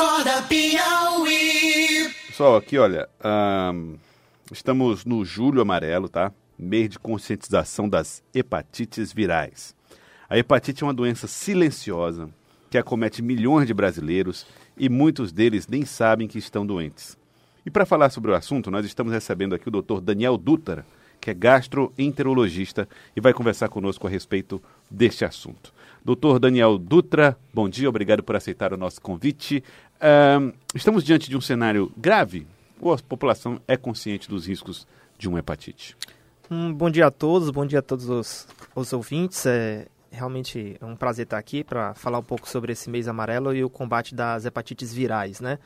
Acorda Piauí. Pessoal, aqui olha, estamos no Julho Amarelo, tá? Mês de conscientização das hepatites virais. A hepatite é uma doença silenciosa que acomete milhões de brasileiros e muitos deles nem sabem que estão doentes. E para falar sobre o assunto, nós estamos recebendo aqui o Dr. Daniel Dutra, que é gastroenterologista e vai conversar conosco a respeito deste assunto. Doutor Daniel Dutra, bom dia, obrigado por aceitar o nosso convite. Estamos diante de um cenário grave ou a população é consciente dos riscos de uma hepatite? Um bom dia a todos, bom dia a todos os, os ouvintes. É realmente é um prazer estar aqui para falar um pouco sobre esse mês amarelo e o combate das hepatites virais, né?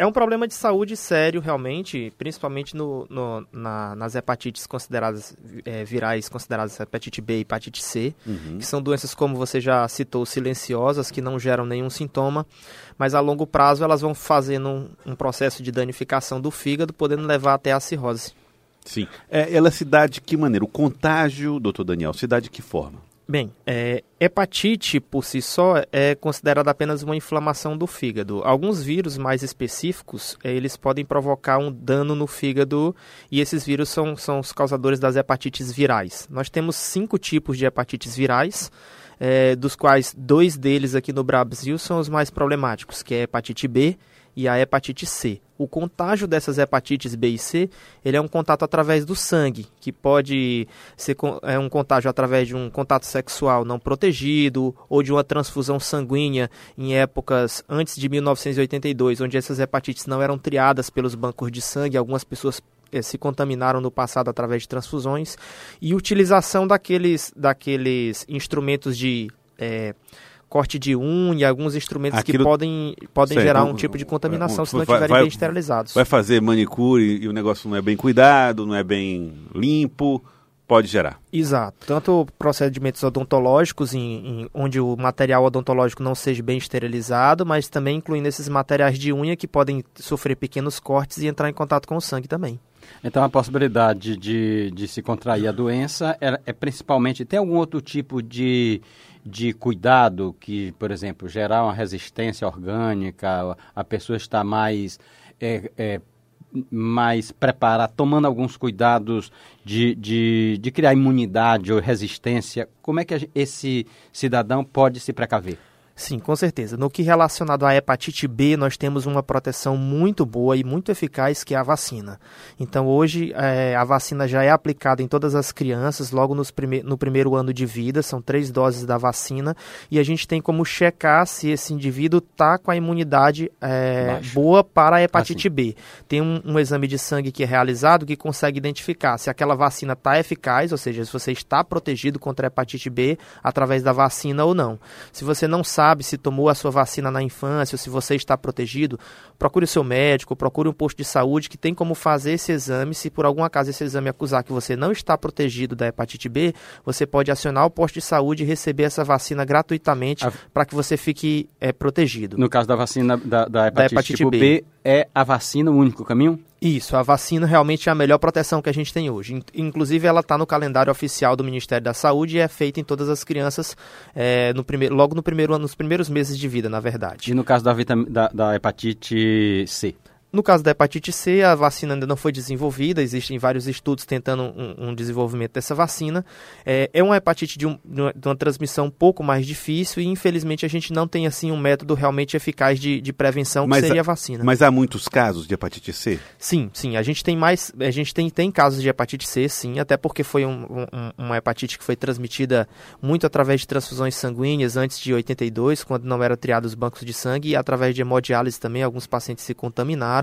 É um problema de saúde sério, realmente, principalmente no, no- na- nas hepatites consideradas é, virais, consideradas hepatite B e hepatite C, que são doenças, como você já citou, silenciosas, que não geram nenhum sintoma, mas a longo prazo elas vão fazendo um, um processo de danificação do fígado, podendo levar até a cirrose. Sim. É, ela se dá de que maneira? O contágio, doutor Daniel, se dá de que forma? Bem, é, hepatite por si só é considerada apenas uma inflamação do fígado. Alguns vírus mais específicos, eh, eles podem provocar um dano no fígado e esses vírus são, são os causadores das hepatites virais. Nós temos cinco tipos de hepatites virais, eh, dos quais dois deles aqui no Brasil são os mais problemáticos, que é a hepatite B e a hepatite C. O contágio dessas hepatites B e C, ele é um contato através do sangue, que pode ser é um contágio através de um contato sexual não protegido ou de uma transfusão sanguínea em épocas antes de 1982, onde essas hepatites não eram triadas pelos bancos de sangue, algumas pessoas eh, se contaminaram no passado através de transfusões e utilização daqueles, daqueles instrumentos de eh, corte de unha, alguns instrumentos Aquilo- que podem, podem Sei, gerar então, um tipo de contaminação um- se não vai- estiverem bem esterilizados. Vai fazer manicure e o negócio não é bem cuidado, não é bem limpo, pode gerar. Exato. Tanto procedimentos odontológicos, em, em- onde o material odontológico não seja bem esterilizado, mas também incluindo esses materiais de unha que podem sofrer pequenos cortes e entrar em contato com o sangue também. Então a possibilidade de, de se contrair a doença é, é principalmente. Tem algum outro tipo de, de cuidado que, por exemplo, gerar uma resistência orgânica, a pessoa está mais. é, é, mais preparada, tomando alguns cuidados de, de, de criar imunidade ou resistência, como é que esse cidadão pode se precaver? Sim, com certeza. No que relacionado à hepatite B, nós temos uma proteção muito boa e muito eficaz, que é a vacina. Então, hoje, eh, a vacina já é aplicada em todas as crianças, logo nos prime no primeiro ano de vida, são três doses da vacina, e a gente tem como checar se esse indivíduo está com a imunidade Baixa. boa para a hepatite B. Tem um, um exame de sangue que é realizado que consegue identificar se aquela vacina está eficaz, ou seja, se você está protegido contra a hepatite B através da vacina ou não. Se você não sabe se tomou a sua vacina na infância ou se você está protegido, procure o seu médico, procure um posto de saúde que tem como fazer esse exame. Se por algum acaso esse exame acusar que você não está protegido da hepatite B, você pode acionar o posto de saúde e receber essa vacina gratuitamente A- para que você fique eh, protegido. No caso da vacina da, da hepatite, hepatite tipo B. B, é a vacina o único caminho? Isso, a vacina realmente é a melhor proteção que a gente tem hoje. In- Inclusive, ela está no calendário oficial do Ministério da Saúde e é feita em todas as crianças eh, no primeiro, logo no primeiro ano, nos primeiros meses de vida, na verdade. E no caso da, da, da hepatite C? No caso da hepatite C, a vacina ainda não foi desenvolvida, existem vários estudos tentando um, um desenvolvimento dessa vacina. É, é uma hepatite de, um- de uma, transmissão um pouco mais difícil e, infelizmente, a gente não tem assim um método realmente eficaz de, de prevenção, que Mas seria a- vacina. Mas há muitos casos de hepatite C? Sim, sim. A gente tem mais. A gente tem, tem casos de hepatite C, sim, até porque foi um- uma hepatite que foi transmitida muito através de transfusões sanguíneas antes de 82, quando não eram triados os bancos de sangue, e através de hemodiálise também, alguns pacientes se contaminaram.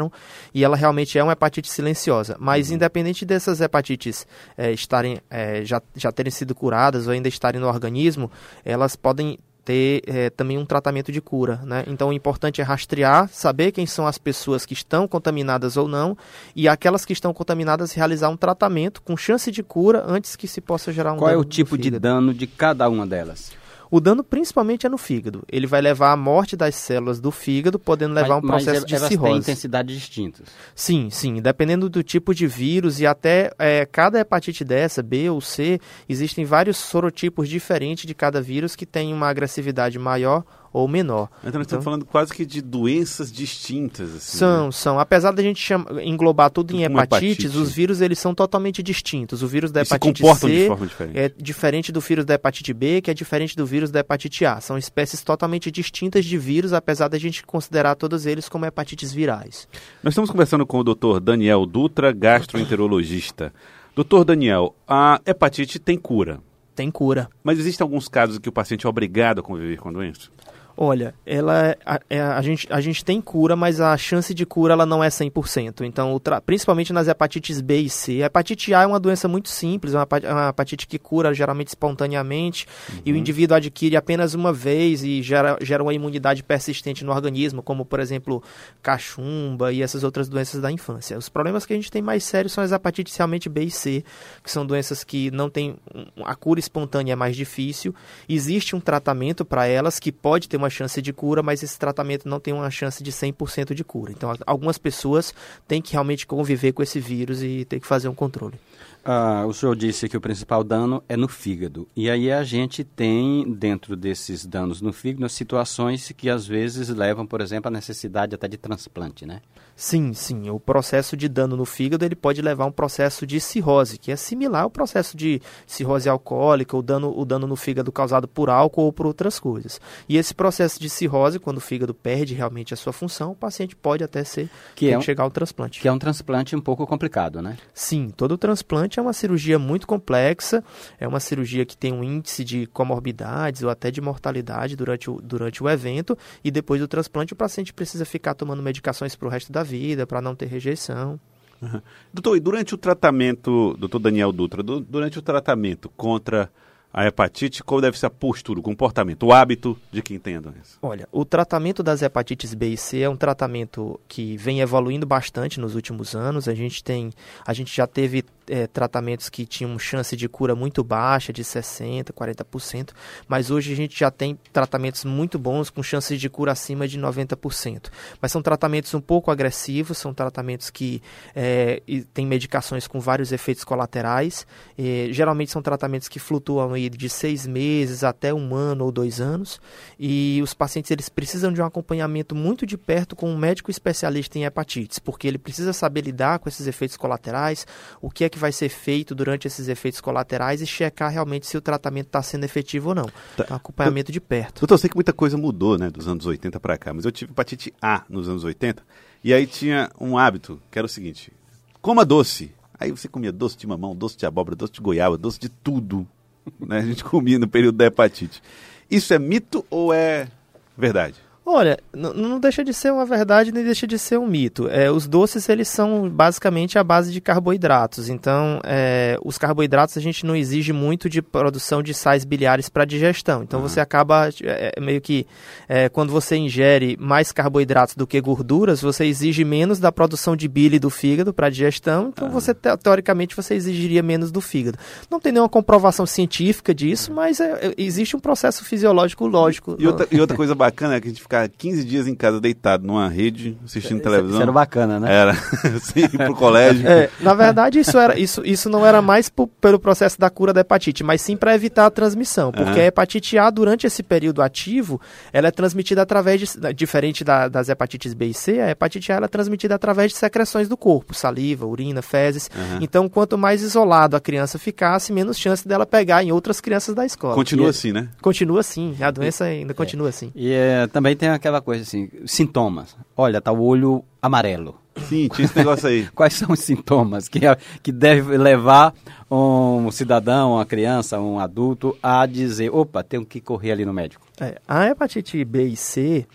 E ela realmente é uma hepatite silenciosa. Mas independente dessas hepatites eh, estarem eh, já, já terem sido curadas ou ainda estarem no organismo, elas podem ter eh, também um tratamento de cura, né? Então o importante é rastrear, saber quem são as pessoas que estão contaminadas ou não, e aquelas que estão contaminadas realizar um tratamento com chance de cura antes que se possa gerar um Qual é dano o no tipo de dano de cada uma delas? O dano principalmente é no fígado. Ele vai levar à morte das células do fígado, podendo levar a um processo mas de elas têm cirrose. intensidades distintas. Sim, sim. Dependendo do tipo de vírus e até é, cada hepatite dessa, B ou C, existem vários sorotipos diferentes de cada vírus que tem uma agressividade maior ou menor. Então nós estamos falando quase que de doenças distintas. Assim, São, né? são. Apesar da gente chama- englobar tudo em Tudo como hepatites, hepatite. os vírus eles são totalmente distintos. O vírus da se hepatite comportam C de forma diferente. é diferente do vírus da hepatite B, que é diferente do vírus da hepatite A. São espécies totalmente distintas de vírus, apesar da gente considerar todos eles como hepatites virais. Nós estamos conversando com o Dr. Daniel Dutra, gastroenterologista. Doutor Daniel, a hepatite tem cura, Tem cura. mas existem alguns casos em que o paciente é obrigado a conviver com a doença? Olha, ela é- a, é- a gente, a gente tem cura, mas a chance de cura ela não é 100%. Então, principalmente nas hepatites B e C. A hepatite A é uma doença muito simples, é uma, é uma hepatite que cura geralmente espontaneamente e o indivíduo adquire apenas uma vez e gera, gera uma imunidade persistente no organismo, como, por exemplo, cachumba e essas outras doenças da infância. Os problemas que a gente tem mais sérios são as hepatites realmente B e C, que são doenças que não têm a cura espontânea é mais difícil. Existe um tratamento para elas que pode ter uma chance de cura, mas esse tratamento não tem uma chance de 100% de cura. Então, algumas pessoas têm que realmente conviver com esse vírus e ter que fazer um controle. Ah, o senhor disse que o principal dano é no fígado. E aí a gente tem, dentro desses danos no fígado, situações que às vezes levam, por exemplo, à necessidade até de transplante, né? Sim, sim. O processo de dano no fígado ele pode levar a um processo de cirrose, que é similar ao processo de cirrose alcoólica, o dano, o dano no fígado causado por álcool ou por outras coisas. E esse processo de cirrose, quando o fígado perde realmente a sua função, o paciente pode até ser Que é um- chegar ao transplante. Que é um transplante um pouco complicado, né? Sim, todo transplante é uma cirurgia muito complexa, é uma cirurgia que tem um índice de comorbidades ou até de mortalidade durante o, durante o evento, e depois do transplante o paciente precisa ficar tomando medicações para o resto da vida, para não ter rejeição. Doutor, e durante o tratamento, doutor Daniel Dutra, du- durante o tratamento contra a hepatite, qual deve ser a postura, o comportamento, o hábito de quem tem a doença? Olha, o tratamento das hepatites B e C é um tratamento que vem evoluindo bastante nos últimos anos. A gente tem, a gente já teve eh, tratamentos que tinham chance de cura muito baixa, de 60%, 40%, mas hoje a gente já tem tratamentos muito bons com chances de cura acima de 90%. Mas são tratamentos um pouco agressivos, são tratamentos que eh, e têm medicações com vários efeitos colaterais. Eh, geralmente são tratamentos que flutuam aí de seis meses até um ano ou dois anos e os pacientes eles precisam de um acompanhamento muito de perto com um médico especialista em hepatites, porque ele precisa saber lidar com esses efeitos colaterais, o que é que vai ser feito durante esses efeitos colaterais e checar realmente se o tratamento está sendo efetivo ou não. Então, acompanhamento de perto. Doutor, eu sei que muita coisa mudou, né, dos anos 80 para cá, mas eu tive hepatite A nos anos 80 e aí tinha um hábito, que era o seguinte: coma doce. Aí você comia doce de mamão, doce de abóbora, doce de goiaba, doce de tudo. Né? A gente comia no período da hepatite. Isso é mito ou é verdade? Olha, não deixa de ser uma verdade nem deixa de ser um mito. É, os doces eles são basicamente a base de carboidratos. Então, é, os carboidratos a gente não exige muito de produção de sais biliares para digestão. Então, você acaba é, é, meio que é, quando você ingere mais carboidratos do que gorduras, você exige menos da produção de bile do fígado para digestão. Então, você te- teoricamente você exigiria menos do fígado. Não tem nenhuma comprovação científica disso, mas é, existe um processo fisiológico lógico. E outra, e outra coisa bacana é que a gente ficava 15 dias em casa deitado numa rede, assistindo televisão. Isso era bacana, né? Era, ir pro colégio. É, na verdade, isso, era, isso, isso não era mais pelo processo da cura da hepatite, mas sim para evitar a transmissão. Porque Aham. a hepatite A, durante esse período ativo, ela é transmitida através de. da- Diferente da- das hepatites B e C, a hepatite A ela é transmitida através de secreções do corpo, saliva, urina, fezes. Aham. Então, quanto mais isolado a criança ficasse, menos chance dela pegar em outras crianças da escola. Continua E- assim, né? Continua assim, a doença ainda continua assim. E é, também tem aquela coisa assim, sintomas. Olha, tá o olho amarelo. Sim, tinha esse negócio aí. Quais são os sintomas que, que deve levar um cidadão, uma criança, um adulto a dizer, opa, tenho que correr ali no médico? É, a hepatite B e C,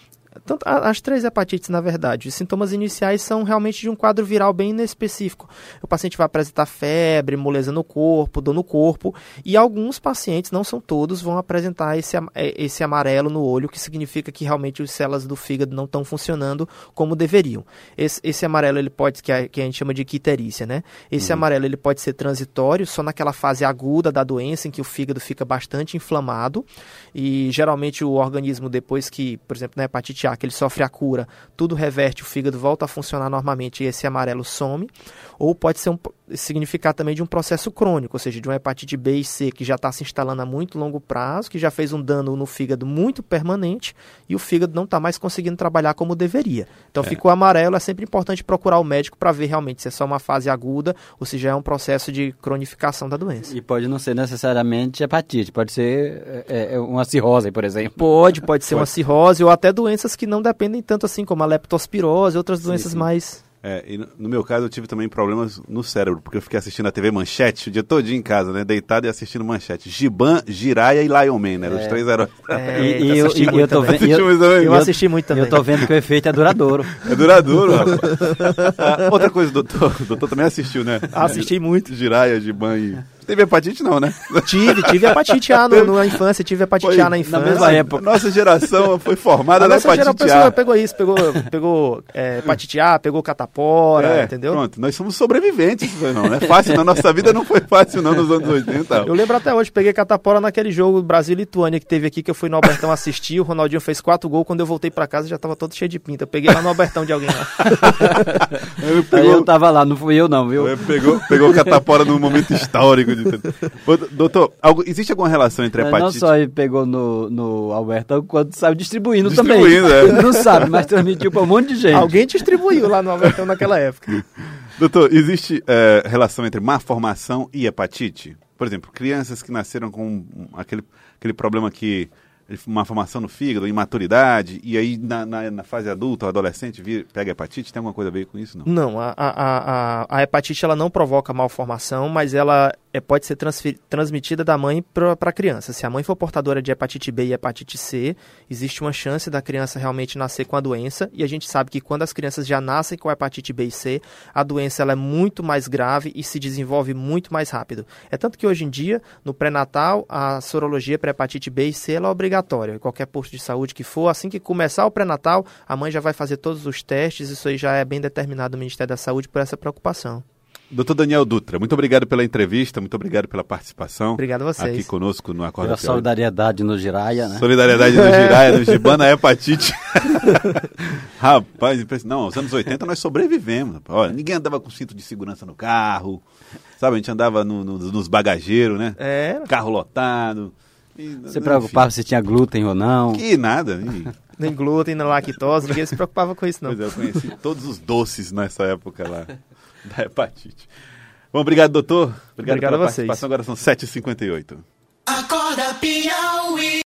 tanto, as três hepatites, na verdade, os sintomas iniciais são realmente de um quadro viral bem inespecífico. O paciente vai apresentar febre, moleza no corpo, dor no corpo, e alguns pacientes, não são todos, vão apresentar esse, eh, esse amarelo no olho, que significa que realmente as células do fígado não estão funcionando como deveriam. Esse, esse amarelo, ele pode, que a, que a gente chama de quiterícia, né? Esse amarelo, ele pode ser transitório, só naquela fase aguda da doença, em que o fígado fica bastante inflamado, e geralmente o organismo, depois que, por exemplo, na hepatite A, que ele sofre a cura, tudo reverte, o fígado volta a funcionar normalmente e esse amarelo some. Ou pode ser um, significar também de um processo crônico, ou seja, de uma hepatite B e C que já está se instalando a muito longo prazo, que já fez um dano no fígado muito permanente e o fígado não está mais conseguindo trabalhar como deveria. Então, É. ficou amarelo, é sempre importante procurar o médico para ver realmente se é só uma fase aguda ou se já é um processo de cronificação da doença. E pode não ser necessariamente hepatite, pode ser é, é, uma cirrose, por exemplo. Pode, pode ser uma Pode. cirrose ou até doenças que não dependem tanto assim, como a leptospirose, outras doenças sim. mais. É, e no- meu caso eu tive também problemas no cérebro, porque eu fiquei assistindo a TV Manchete o dia todinho em casa, né? Deitado e assistindo Manchete. Giban, Jiraya e Lion Man, né? Os três heróis. É, E- e eu- assisti e eu tô vendo- e eu-. Eu assisti muito também. eu tô vendo que o efeito é duradouro. É duradouro, rapaz. Ah, outra coisa, doutor. O doutor também assistiu, né? Assisti muito. Jiraya, Giban e... Teve hepatite não, né? Tive, tive hepatite A no, na infância, tive hepatite Foi A na na infância. mesma época. Nossa geração foi formada A na nossa hepatite geração A. pegou isso, pegou, pegou é, hepatite A, pegou catapora, É, entendeu? Pronto, nós somos sobreviventes, não, não é fácil, na nossa vida não foi fácil não nos anos 80. Eu lembro até hoje, peguei catapora naquele jogo Brasil e Lituânia que teve aqui, que eu fui no Albertão assistir, o Ronaldinho fez quatro gols, quando eu voltei pra casa já tava todo cheio de pinta. Eu peguei lá no Albertão de alguém lá. Aí pegou, eu tava lá, não fui eu não, viu? É, Pegou, pegou catapora num momento histórico. Doutor, algo- existe alguma relação entre Mas não hepatite... só ele pegou no, no Albertão, quando saiu distribuindo, Distribuindo, também. é. Ele não sabe, mas transmitiu pra um monte de gente. Alguém distribuiu lá no Albertão naquela época. Doutor, existe é, relação entre má formação e hepatite? Por exemplo, crianças que nasceram com aquele, aquele problema que uma formação no fígado, imaturidade, e aí na, na, na fase adulta, o adolescente vir, pega hepatite, tem alguma coisa a ver com isso? Não. Não, a, a, a, a hepatite ela não provoca malformação, mas ela é, pode ser transmitida da mãe para a criança. Se a mãe for portadora de hepatite B e hepatite C, existe uma chance da criança realmente nascer com a doença. E a gente sabe que quando as crianças já nascem com hepatite B e C, a doença ela é muito mais grave e se desenvolve muito mais rápido. É tanto que hoje em dia, no pré-natal, a sorologia para hepatite B e C ela é obrigatória. Em qualquer posto de saúde que for, assim que começar o pré-natal, a mãe já vai fazer todos os testes. Isso aí já é bem determinado no Ministério da Saúde por essa preocupação. Doutor Daniel Dutra, muito obrigado pela entrevista, muito obrigado pela participação. Obrigado a vocês. Aqui conosco no Acorda Pela Piauí. solidariedade no Jiraya, né? Solidariedade no Giraia, no Gibana, hepatite. Rapaz, impressionante. Não, nos anos 80 nós sobrevivemos. Olha, ninguém andava com cinto de segurança no carro. Sabe, a gente andava no- no- nos bagageiros, né? É, Carro lotado. E, Você preocupava se tinha glúten ou não. Que nada. Nem glúten, nem lactose, ninguém se preocupava com isso, não. pois é, eu conheci todos os doces nessa época lá da hepatite. Bom, obrigado, doutor. Obrigado, Obrigado pela a vocês. participação. Agora são 7h58. Acorda Piauí.